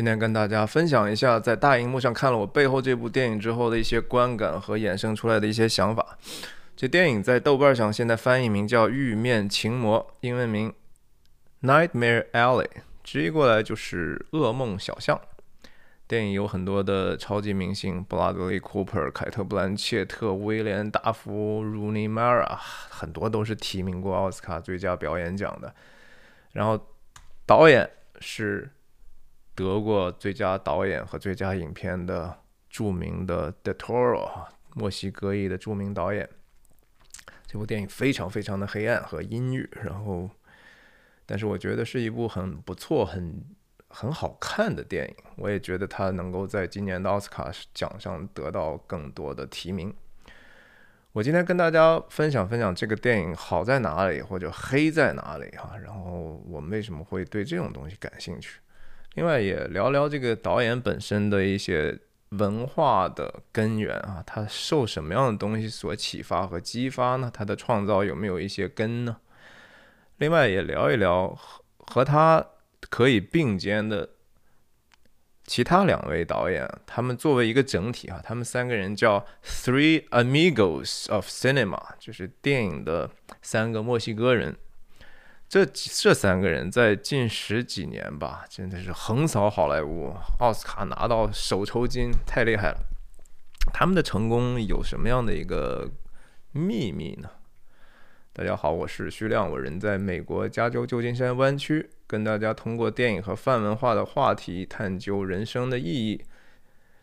今天跟大家分享一下，在大荧幕上看了我背后这部电影之后的一些观感和衍生出来的一些想法。这电影在豆瓣上现在翻译名叫《玉面情魔》，英文名《Nightmare Alley》，直译过来就是“噩梦小巷”。电影有很多的超级明星，布拉德利·库珀、凯特·布兰切特、威廉·达福、鲁尼·马拉，很多都是提名过奥斯卡最佳表演奖的。然后导演是。得过最佳导演和最佳影片的著名的 De Toro，墨西哥裔的著名导演。这部电影非常非常的黑暗和阴郁，然后，但是我觉得是一部很不错、很很好看的电影。我也觉得它能够在今年的奥斯卡奖上得到更多的提名。我今天跟大家分享分享这个电影好在哪里，或者黑在哪里哈，然后我们为什么会对这种东西感兴趣。另外也聊聊这个导演本身的一些文化的根源啊，他受什么样的东西所启发和激发呢？他的创造有没有一些根呢？另外也聊一聊和和他可以并肩的其他两位导演，他们作为一个整体啊，他们三个人叫 Three Amigos of Cinema，就是电影的三个墨西哥人。这这三个人在近十几年吧，真的是横扫好莱坞，奥斯卡拿到手抽筋，太厉害了。他们的成功有什么样的一个秘密呢？大家好，我是徐亮，我人在美国加州旧金山湾区，跟大家通过电影和泛文化的话题探究人生的意义。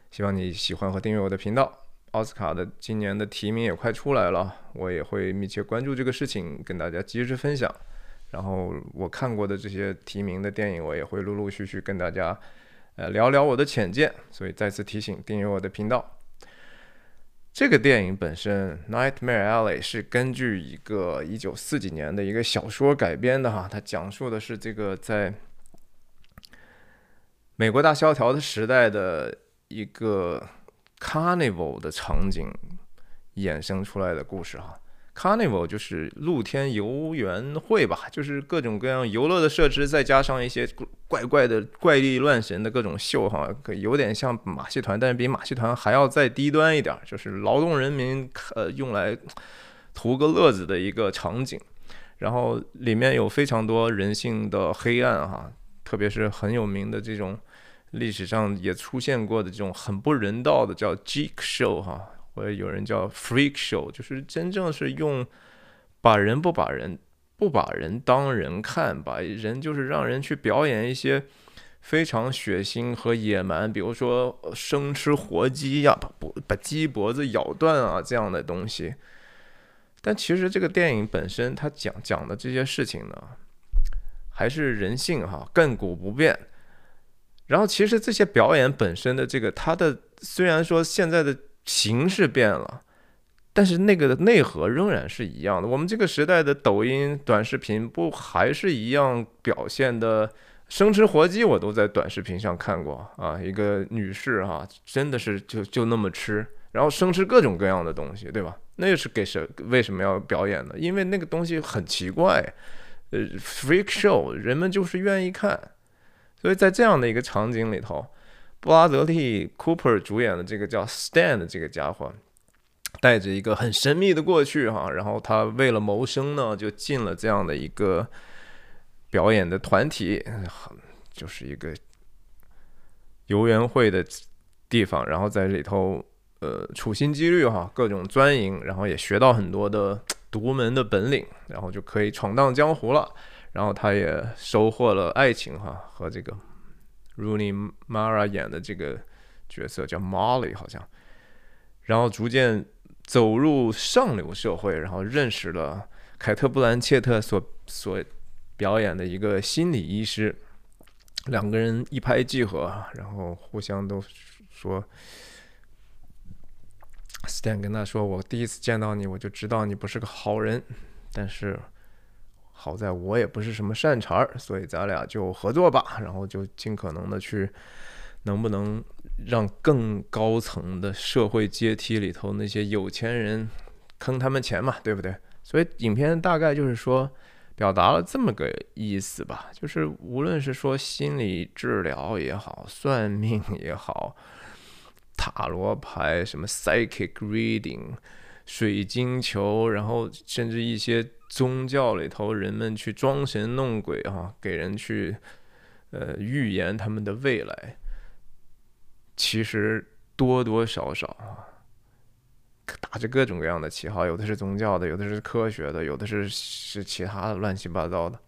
希望你喜欢和订阅我的频道。奥斯卡的今年的提名也快出来了，我也会密切关注这个事情，跟大家及时分享。然后我看过的这些提名的电影，我也会陆陆续续跟大家，呃，聊聊我的浅见。所以再次提醒，订阅我的频道。这个电影本身《Nightmare Alley》是根据一个一九四几年的一个小说改编的哈，它讲述的是这个在美国大萧条的时代的一个 Carnival 的场景衍生出来的故事哈。Carnival 就是露天游园会吧，就是各种各样游乐的设施，再加上一些怪怪的、怪力乱神的各种秀，哈，有点像马戏团，但是比马戏团还要再低端一点，就是劳动人民呃用来图个乐子的一个场景。然后里面有非常多人性的黑暗，哈，特别是很有名的这种历史上也出现过的这种很不人道的叫 Geek Show，哈。或者有人叫 freak show，就是真正是用把人不把人不把人当人看，把人就是让人去表演一些非常血腥和野蛮，比如说生吃活鸡呀，把脖把鸡脖子咬断啊这样的东西。但其实这个电影本身，它讲讲的这些事情呢，还是人性哈，亘古不变。然后其实这些表演本身的这个，它的虽然说现在的。形式变了，但是那个内核仍然是一样的。我们这个时代的抖音短视频不还是一样表现的生吃活鸡？我都在短视频上看过啊，一个女士哈，真的是就就那么吃，然后生吃各种各样的东西，对吧？那是给谁？为什么要表演呢？因为那个东西很奇怪，呃，freak show，人们就是愿意看。所以在这样的一个场景里头。布拉德利·库珀主演的这个叫 Stan 的这个家伙，带着一个很神秘的过去哈，然后他为了谋生呢，就进了这样的一个表演的团体，就是一个游园会的地方，然后在里头呃处心积虑哈，各种钻营，然后也学到很多的独门的本领，然后就可以闯荡江湖了，然后他也收获了爱情哈和这个。Rooney Mara 演的这个角色叫 Molly，好像，然后逐渐走入上流社会，然后认识了凯特·布兰切特所所表演的一个心理医师，两个人一拍即合，然后互相都说，Stan 跟他说：“我第一次见到你，我就知道你不是个好人，但是。”好在我也不是什么善茬儿，所以咱俩就合作吧，然后就尽可能的去，能不能让更高层的社会阶梯里头那些有钱人坑他们钱嘛，对不对？所以影片大概就是说，表达了这么个意思吧，就是无论是说心理治疗也好，算命也好，塔罗牌什么 psychic reading，水晶球，然后甚至一些宗教里头人们去装神弄鬼哈，给人去呃预言他们的未来，其实多多少少啊。打着各种各样的旗号，有的是宗教的，有的是科学的，有的是是其他的乱七八糟的，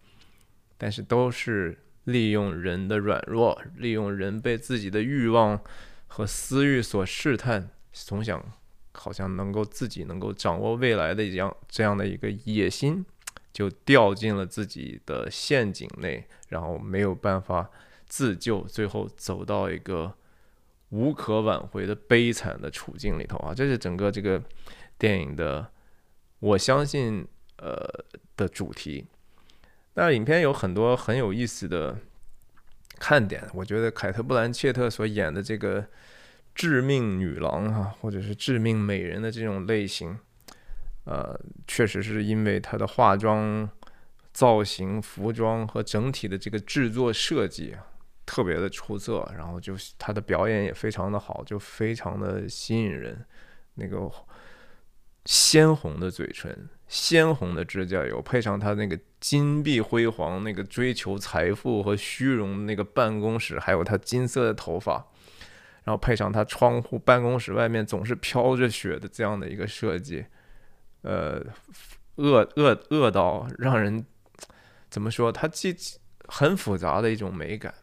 但是都是利用人的软弱，利用人被自己的欲望和私欲所试探，总想好像能够自己能够掌握未来的一样这样的一个野心，就掉进了自己的陷阱内，然后没有办法自救，最后走到一个。无可挽回的悲惨的处境里头啊，这是整个这个电影的，我相信呃的主题。那影片有很多很有意思的看点，我觉得凯特·布兰切特所演的这个致命女郎哈，或者是致命美人的这种类型，呃，确实是因为她的化妆、造型、服装和整体的这个制作设计。特别的出色，然后就她的表演也非常的好，就非常的吸引人。那个鲜红的嘴唇、鲜红的指甲油，配上她那个金碧辉煌、那个追求财富和虚荣那个办公室，还有她金色的头发，然后配上它窗户办公室外面总是飘着雪的这样的一个设计，呃，恶恶恶到让人怎么说？它既很复杂的一种美感。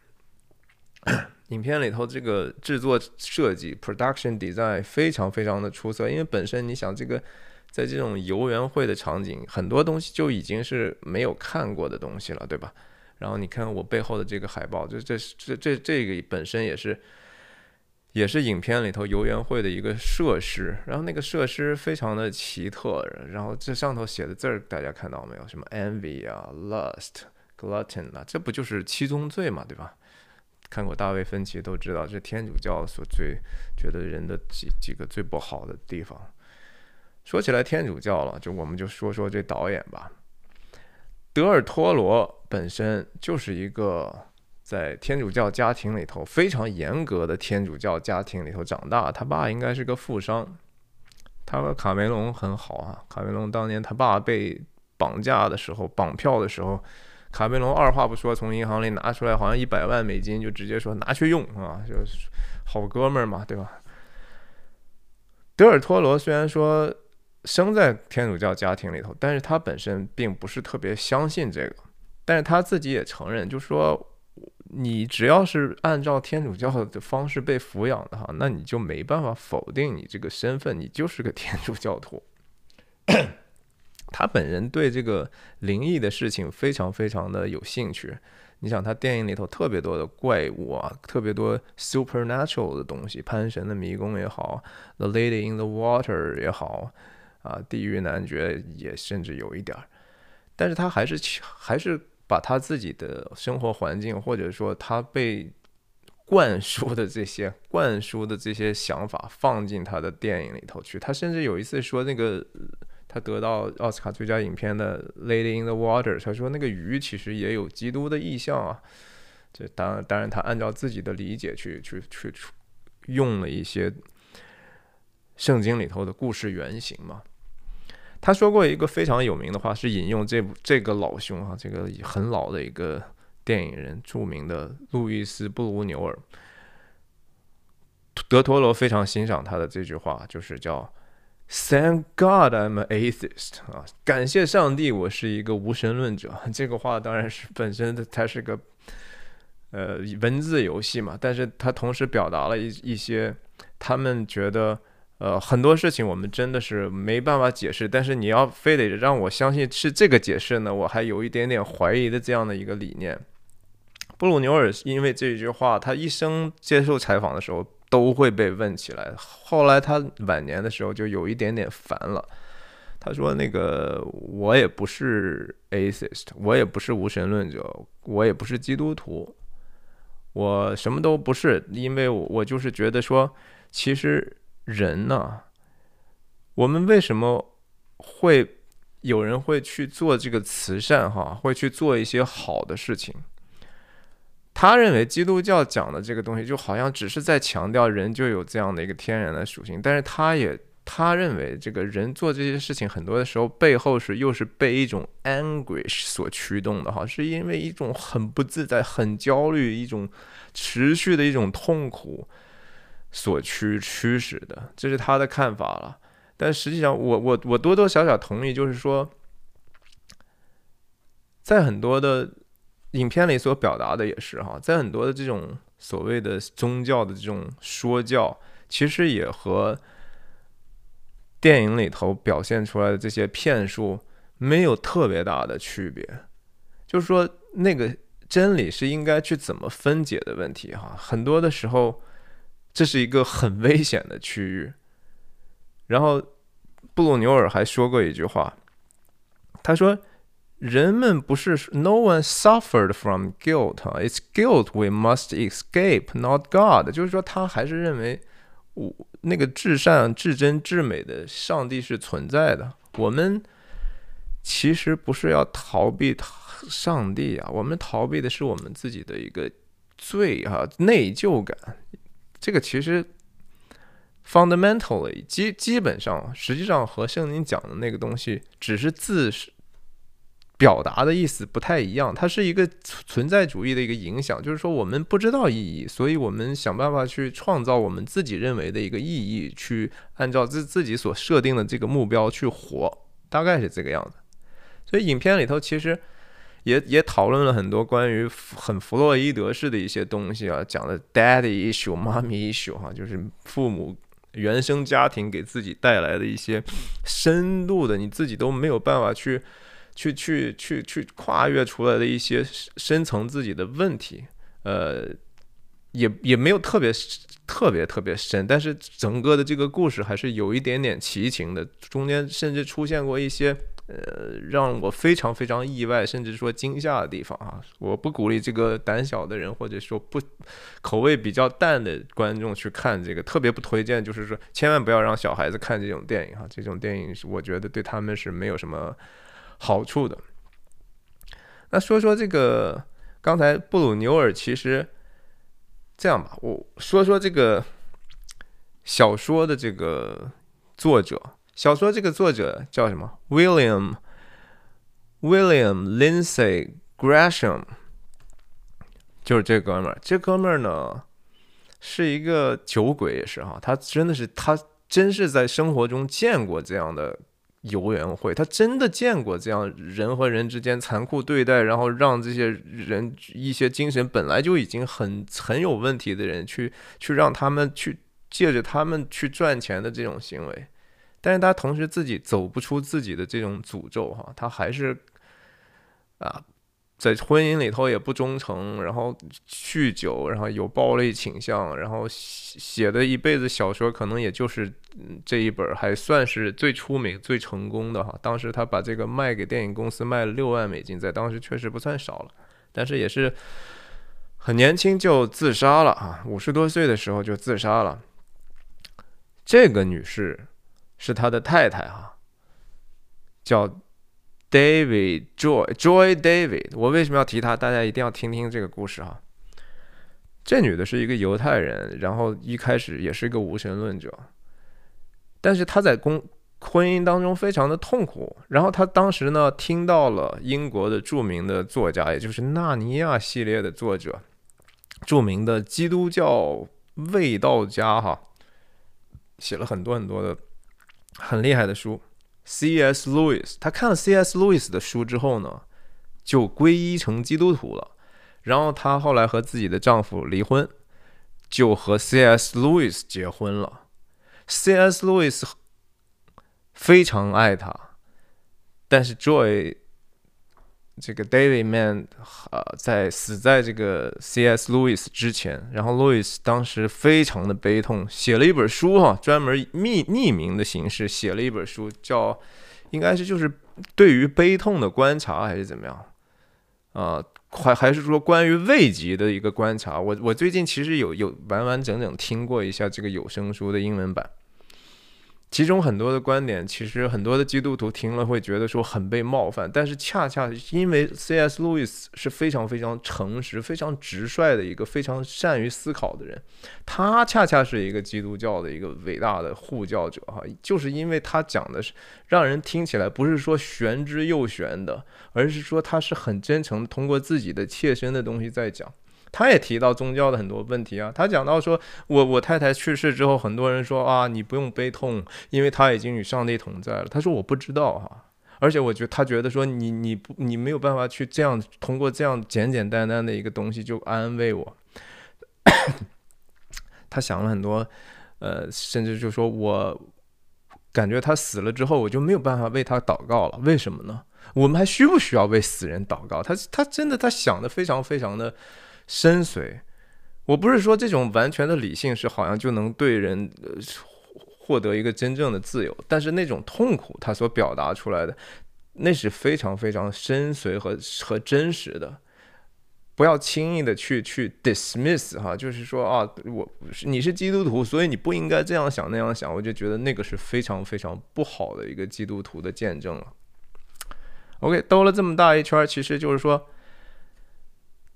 影片里头这个制作设计 （production design） 非常非常的出色，因为本身你想这个在这种游园会的场景，很多东西就已经是没有看过的东西了，对吧？然后你看我背后的这个海报，这这这这这个本身也是也是影片里头游园会的一个设施，然后那个设施非常的奇特，然后这上头写的字儿大家看到没有？什么 envy 啊，lust、glutton 啊，这不就是七宗罪嘛，对吧？看过大卫芬奇都知道，这天主教所最觉得人的几几个最不好的地方。说起来天主教了，就我们就说说这导演吧。德尔托罗本身就是一个在天主教家庭里头非常严格的天主教家庭里头长大，他爸应该是个富商。他和卡梅隆很好啊，卡梅隆当年他爸被绑架的时候，绑票的时候。卡梅隆二话不说，从银行里拿出来好像一百万美金，就直接说拿去用啊，就是好哥们儿嘛，对吧？德尔托罗虽然说生在天主教家庭里头，但是他本身并不是特别相信这个，但是他自己也承认，就说你只要是按照天主教的方式被抚养的哈，那你就没办法否定你这个身份，你就是个天主教徒。他本人对这个灵异的事情非常非常的有兴趣。你想，他电影里头特别多的怪物啊，特别多 supernatural 的东西，潘神的迷宫也好，The Lady in the Water 也好，啊，地狱男爵也甚至有一点儿。但是他还是还是把他自己的生活环境，或者说他被灌输的这些灌输的这些想法放进他的电影里头去。他甚至有一次说那个。他得到奥斯卡最佳影片的《Lady in the Water》，他说那个鱼其实也有基督的意象啊。这当，当然他按照自己的理解去去去用了一些圣经里头的故事原型嘛。他说过一个非常有名的话，是引用这部这个老兄啊，这个很老的一个电影人，著名的路易斯·布鲁纽尔。德托罗非常欣赏他的这句话，就是叫。Thank God I'm an atheist 啊！感谢上帝，我是一个无神论者。这个话当然是本身它是个呃文字游戏嘛，但是它同时表达了一一些他们觉得呃很多事情我们真的是没办法解释，但是你要非得让我相信是这个解释呢，我还有一点点怀疑的这样的一个理念。布鲁纽尔因为这句话，他一生接受采访的时候。都会被问起来。后来他晚年的时候就有一点点烦了。他说：“那个我也不是 atheist，我也不是无神论者，我也不是基督徒，我什么都不是。因为我我就是觉得说，其实人呢，我们为什么会有人会去做这个慈善，哈，会去做一些好的事情。他认为基督教讲的这个东西，就好像只是在强调人就有这样的一个天然的属性，但是他也他认为这个人做这些事情，很多的时候背后是又是被一种 anguish 所驱动的，哈，是因为一种很不自在、很焦虑、一种持续的一种痛苦所驱驱使的，这是他的看法了。但实际上，我我我多多少少同意，就是说，在很多的影片里所表达的也是哈，在很多的这种所谓的宗教的这种说教，其实也和电影里头表现出来的这些骗术没有特别大的区别。就是说，那个真理是应该去怎么分解的问题哈，很多的时候，这是一个很危险的区域。然后，布鲁牛尔还说过一句话，他说：“人们不是 No one suffered from guilt，哈，It's guilt we must escape，not God。”就是说，他还是认为，我那个至善、至真、至美的上帝是存在的。我们其实不是要逃避上帝啊，我们逃避的是我们自己的一个罪啊，内疚感。这个其实。fundamentally 基基本上，实际上和圣经讲的那个东西，只是字表达的意思不太一样。它是一个存在主义的一个影响，就是说我们不知道意义，所以我们想办法去创造我们自己认为的一个意义，去按照自自己所设定的这个目标去活，大概是这个样子。所以影片里头其实也也讨论了很多关于很弗洛伊德式的一些东西啊，讲的 daddy issue、mommy issue 哈，就是父母。原生家庭给自己带来的一些深度的，你自己都没有办法去、去、去、去、去跨越出来的一些深层自己的问题，呃，也也没有特别特别特别深，但是整个的这个故事还是有一点点奇情的，中间甚至出现过一些。呃，让我非常非常意外，甚至说惊吓的地方啊！我不鼓励这个胆小的人，或者说不口味比较淡的观众去看这个，特别不推荐。就是说，千万不要让小孩子看这种电影哈，这种电影是我觉得对他们是没有什么好处的。那说说这个，刚才布鲁牛尔其实这样吧，我说说这个小说的这个作者。小说这个作者叫什么？William William Lindsay Gresham，就是这哥们儿。这哥们儿呢是一个酒鬼，也是哈。他真的是，他真是在生活中见过这样的游园会，他真的见过这样人和人之间残酷对待，然后让这些人一些精神本来就已经很很有问题的人，去去让他们去借着他们去赚钱的这种行为。但是他同时自己走不出自己的这种诅咒哈，他还是啊，在婚姻里头也不忠诚，然后酗酒，然后有暴力倾向，然后写的一辈子小说，可能也就是这一本还算是最出名、最成功的哈。当时他把这个卖给电影公司，卖了六万美金，在当时确实不算少了，但是也是很年轻就自杀了啊，五十多岁的时候就自杀了。这个女士。是他的太太哈，叫 David Joy Joy David。我为什么要提他？大家一定要听听这个故事哈。这女的是一个犹太人，然后一开始也是一个无神论者，但是她在公婚姻当中非常的痛苦。然后她当时呢听到了英国的著名的作家，也就是《纳尼亚》系列的作者，著名的基督教卫道家哈，写了很多很多的。很厉害的书，C.S. Lewis。他看了 C.S. Lewis 的书之后呢，就皈依成基督徒了。然后他后来和自己的丈夫离婚，就和 C.S. Lewis 结婚了。C.S. Lewis 非常爱他，但是 Joy。这个 David Mann 呃，在死在这个 C.S. Lewis 之前，然后 Lewis 当时非常的悲痛，写了一本书哈，专门匿匿名的形式写了一本书，叫应该是就是对于悲痛的观察还是怎么样啊？还还是说关于慰藉的一个观察？我我最近其实有有完完整整听过一下这个有声书的英文版，其中很多的观点，其实很多的基督徒听了会觉得说很被冒犯，但是恰恰因为 C.S. 路易斯是非常非常诚实、非常直率的一个非常善于思考的人，他恰恰是一个基督教的一个伟大的护教者哈，就是因为他讲的是让人听起来不是说玄之又玄的，而是说他是很真诚，通过自己的切身的东西在讲。他也提到宗教的很多问题啊，他讲到说，我我太太去世之后，很多人说啊，你不用悲痛，因为他已经与上帝同在了。他说我不知道哈，而且我觉得他觉得说你你不你没有办法去这样通过这样简简单单的一个东西就安慰我。他想了很多，呃，甚至就说我感觉他死了之后，我就没有办法为他祷告了。为什么呢？我们还需不需要为死人祷告？他他真的他想的非常非常的。深邃，我不是说这种完全的理性是好像就能对人获得一个真正的自由，但是那种痛苦他所表达出来的，那是非常非常深邃和和真实的。不要轻易的去去 dismiss 哈，就是说啊，我你是基督徒，所以你不应该这样想那样想，我就觉得那个是非常非常不好的一个基督徒的见证了。OK，兜了这么大一圈，其实就是说。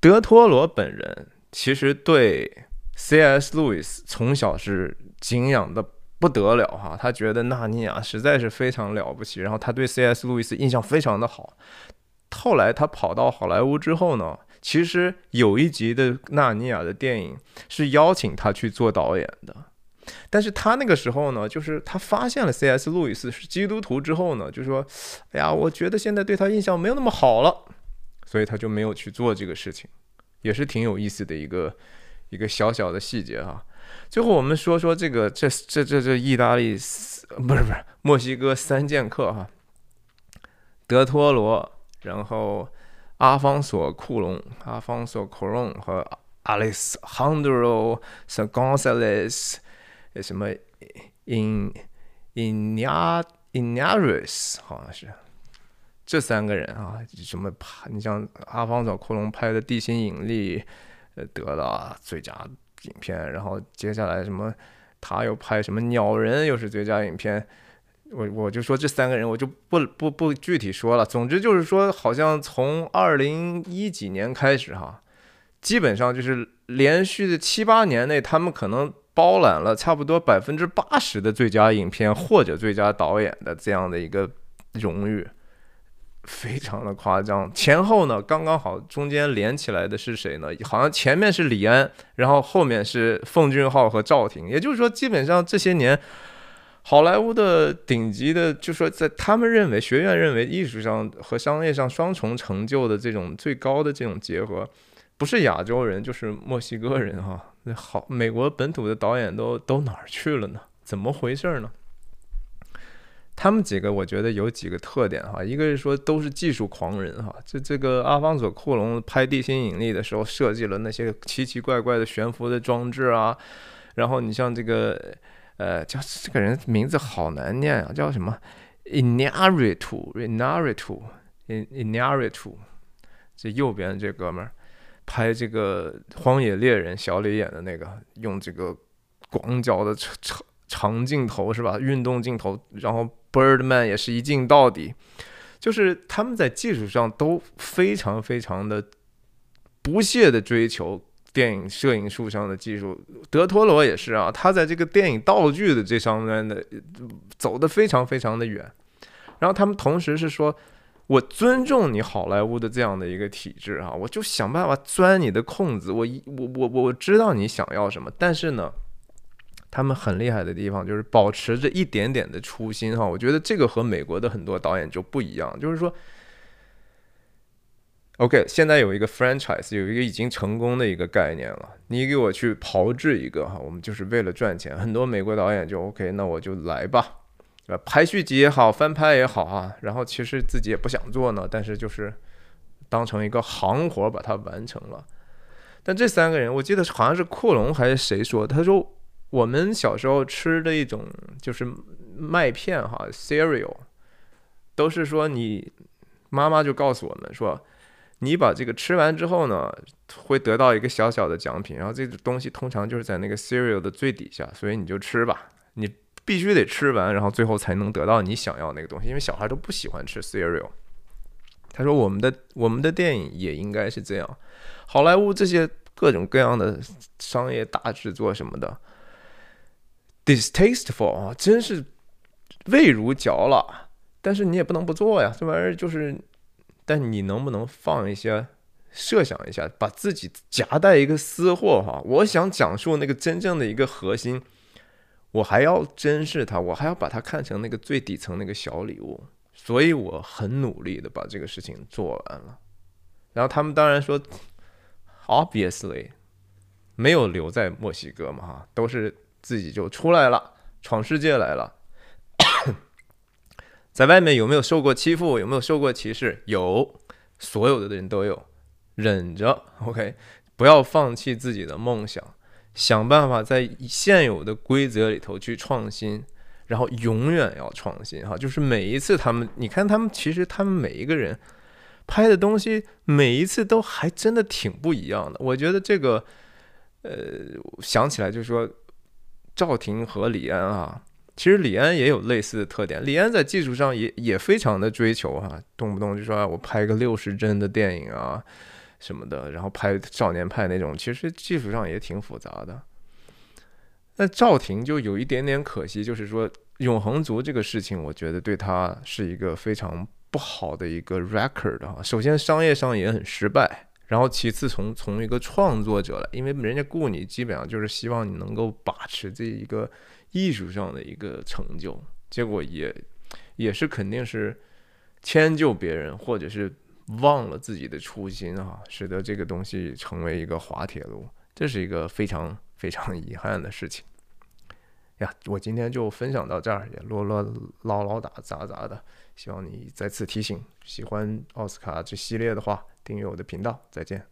德托罗本人其实对 C.S. 路易斯从小是敬仰的不得了哈，他觉得纳尼亚实在是非常了不起，然后他对 C.S. 路易斯印象非常的好。后来他跑到好莱坞之后呢，其实有一集的纳尼亚的电影是邀请他去做导演的，但是他那个时候呢，就是他发现了 C.S. 路易斯是基督徒之后呢，就说：“哎呀，我觉得现在对他印象没有那么好了。”所以他就没有去做这个事情，也是挺有意思的一个一个小小的细节哈。最后我们说说这个这这这这意大利不是不是墨西哥三剑客哈，德托罗，然后阿方索库隆、阿方索库隆和 Alexandro S. Gonzales 什么 In Inia Inaris 好像是。这三个人啊，什么拍？你像阿方索·库隆拍的《地心引力》，呃，得了最佳影片。然后接下来什么，他又拍什么《鸟人》，又是最佳影片。我我就说这三个人，我就不不不具体说了。总之就是说，好像从二零一几年开始哈，基本上就是连续的七八年内，他们可能包揽了差不多百分之八十的最佳影片或者最佳导演的这样的一个荣誉。非常的夸张，前后呢刚刚好，中间连起来的是谁呢？好像前面是李安，然后后面是奉俊昊和赵婷。也就是说，基本上这些年，好莱坞的顶级的，就说在他们认为学院认为艺术上和商业上双重成就的这种最高的这种结合，不是亚洲人就是墨西哥人哈。那好，美国本土的导演都都哪儿去了呢？怎么回事呢？他们几个我觉得有几个特点哈，一个是说都是技术狂人哈，这这个阿方索·库隆拍《地心引力》的时候设计了那些奇奇怪怪的悬浮的装置啊，然后你像这个呃叫这个人名字好难念啊，叫什么？I n a r i t u i n a r i t u i n a r i t u 这右边这哥们儿拍这个《荒野猎人》小李演的那个，用这个广角的长长镜头是吧？运动镜头，然后。Birdman 也是一镜到底，就是他们在技术上都非常非常的不懈的追求电影摄影术上的技术。德托罗也是啊，他在这个电影道具的这上面的走的非常非常的远。然后他们同时是说，我尊重你好莱坞的这样的一个体制啊，我就想办法钻你的空子。我一我我我知道你想要什么，但是呢。他们很厉害的地方就是保持着一点点的初心哈，我觉得这个和美国的很多导演就不一样，就是说，OK，现在有一个 franchise，有一个已经成功的一个概念了，你给我去炮制一个哈，我们就是为了赚钱，很多美国导演就 OK，那我就来吧，呃，拍续集也好，翻拍也好啊，然后其实自己也不想做呢，但是就是当成一个行活把它完成了。但这三个人，我记得好像是库隆还是谁说，他说。我们小时候吃的一种就是麦片哈，cereal，都是说你妈妈就告诉我们说，你把这个吃完之后呢，会得到一个小小的奖品，然后这个东西通常就是在那个 cereal 的最底下，所以你就吃吧，你必须得吃完，然后最后才能得到你想要那个东西，因为小孩都不喜欢吃 cereal。他说我们的我们的电影也应该是这样，好莱坞这些各种各样的商业大制作什么的，distasteful 啊，真是味如嚼蜡。但是你也不能不做呀，这玩意儿就是，但你能不能放一些？设想一下，把自己夹带一个私货哈，我想讲述那个真正的一个核心，我还要珍视它，我还要把它看成那个最底层那个小礼物，所以我很努力的把这个事情做完了。然后他们当然说，obviously 没有留在墨西哥嘛哈，都是自己就出来了，闯世界来了。在外面有没有受过欺负？有没有受过歧视？有，所有的人都有。忍着，OK，不要放弃自己的梦想，想办法在现有的规则里头去创新，然后永远要创新哈。就是每一次他们，你看他们，其实他们每一个人拍的东西，每一次都还真的挺不一样的。我觉得这个，呃，想起来就是说，赵婷和李安啊。其实李安也有类似的特点，李安在技术上也也非常的追求哈，动不动就说啊我拍个六十帧的电影啊。什么的，然后拍少年派那种，其实技术上也挺复杂的。那赵婷就有一点点可惜，就是说永恒族这个事情，我觉得对他是一个非常不好的一个 record 哈。首先商业上也很失败，然后其次从从一个创作者来，因为人家雇你基本上就是希望你能够把持这一个艺术上的一个成就，结果也也是肯定是迁就别人或者是。忘了自己的初心啊，使得这个东西成为一个滑铁卢，这是一个非常非常遗憾的事情呀。我今天就分享到这儿，也啰啰唠唠打杂杂的，希望你再次提醒，喜欢奥斯卡这系列的话，订阅我的频道，再见。